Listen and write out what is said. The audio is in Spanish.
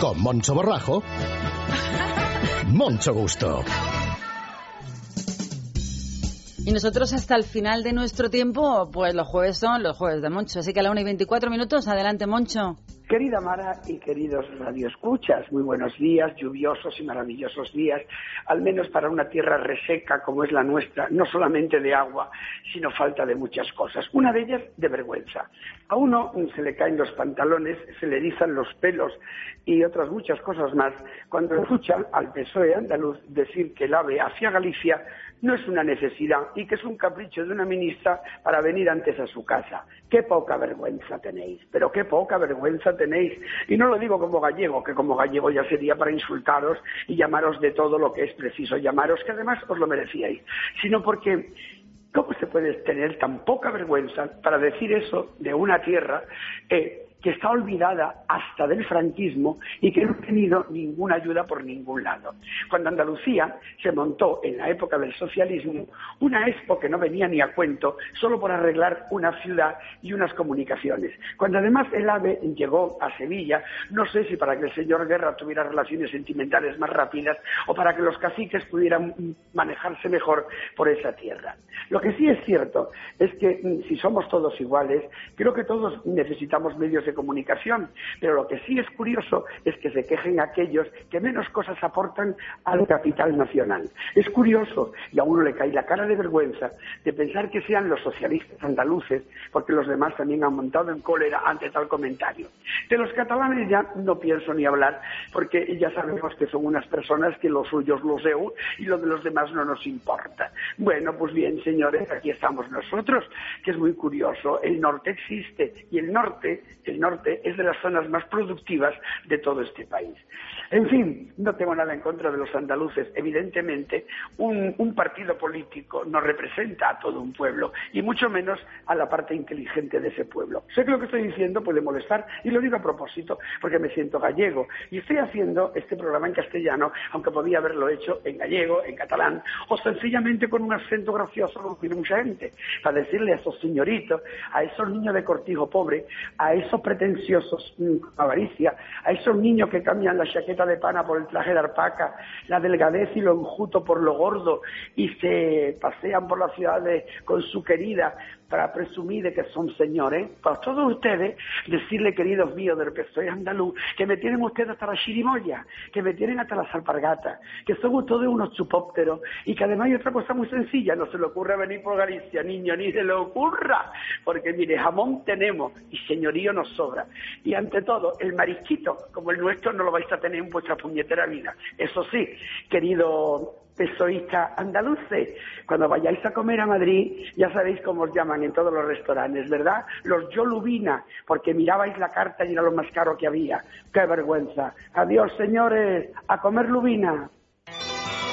Con Moncho Borrajo. Moncho Gusto. Y nosotros hasta el final de nuestro tiempo, pues los jueves son los jueves de Moncho. Así que a la 1 y 24 minutos, adelante Moncho. Querida Mara y queridos radioescuchas, muy buenos días, lluviosos y maravillosos días, al menos para una tierra reseca como es la nuestra, no solamente de agua, sino falta de muchas cosas. Una de ellas de vergüenza. A uno se le caen los pantalones, se le erizan los pelos y otras muchas cosas más cuando escuchan al PSOE andaluz decir que el AVE hacia Galicia no es una necesidad y que es un capricho de una ministra para venir antes a su casa. Qué poca vergüenza tenéis, pero qué poca vergüenza tenéis. Y no lo digo como gallego, que como gallego ya sería para insultaros y llamaros de todo lo que es preciso llamaros, que además os lo merecíais, sino porque ¿cómo se puede tener tan poca vergüenza para decir eso de una tierra eh, que está olvidada hasta del franquismo y que no ha tenido ninguna ayuda por ningún lado. Cuando Andalucía se montó en la época del socialismo una expo que no venía ni a cuento solo por arreglar una ciudad y unas comunicaciones. Cuando además el AVE llegó a Sevilla, no sé si para que el señor Guerra tuviera relaciones sentimentales más rápidas o para que los caciques pudieran manejarse mejor por esa tierra. Lo que sí es cierto es que mm, si somos todos iguales, creo que todos necesitamos medios comunicación, pero lo que sí es curioso es que se quejen aquellos que menos cosas aportan al capital nacional. Es curioso, y a uno le cae la cara de vergüenza, de pensar que sean los socialistas andaluces, porque los demás también han montado en cólera ante tal comentario. De los catalanes ya no pienso ni hablar, porque ya sabemos que son unas personas que los suyos los EU y lo de los demás no nos importa. Bueno, pues bien, señores, aquí estamos nosotros, que es muy curioso. El norte existe y el norte, el norte es de las zonas más productivas de todo este país. En fin, no tengo nada en contra de los andaluces. Evidentemente, un, un, partido político no representa a todo un pueblo, y mucho menos a la parte inteligente de ese pueblo. Sé que lo que estoy diciendo puede molestar, y lo digo a propósito, porque me siento gallego. Y estoy haciendo este programa en castellano, aunque podía haberlo hecho en gallego, en catalán, o sencillamente con un acento gracioso, como tiene mucha gente, para decirle a esos señoritos, a esos niños de cortijo pobre, a esos pretenciosos mm, avaricia, a esos niños que cambian la chaqueta de pana por el traje de alpaca, la delgadez y lo enjuto por lo gordo y se pasean por las ciudades con su querida para presumir de que son señores, para todos ustedes decirle, queridos míos del PSOE andaluz, que me tienen ustedes hasta la chirimoya, que me tienen hasta las alpargatas, que son ustedes unos chupópteros y que además hay otra cosa muy sencilla, no se le ocurre venir por Galicia, niño, ni se le ocurra, porque mire, jamón tenemos y señorío nos Y ante todo, el marisquito, como el nuestro, no lo vais a tener en vuestra puñetera vida. Eso sí, querido pesoísta andaluces. Cuando vayáis a comer a Madrid, ya sabéis cómo os llaman en todos los restaurantes, ¿verdad? Los Yolubina, porque mirabais la carta y era lo más caro que había. ¡Qué vergüenza! Adiós, señores, a comer lubina.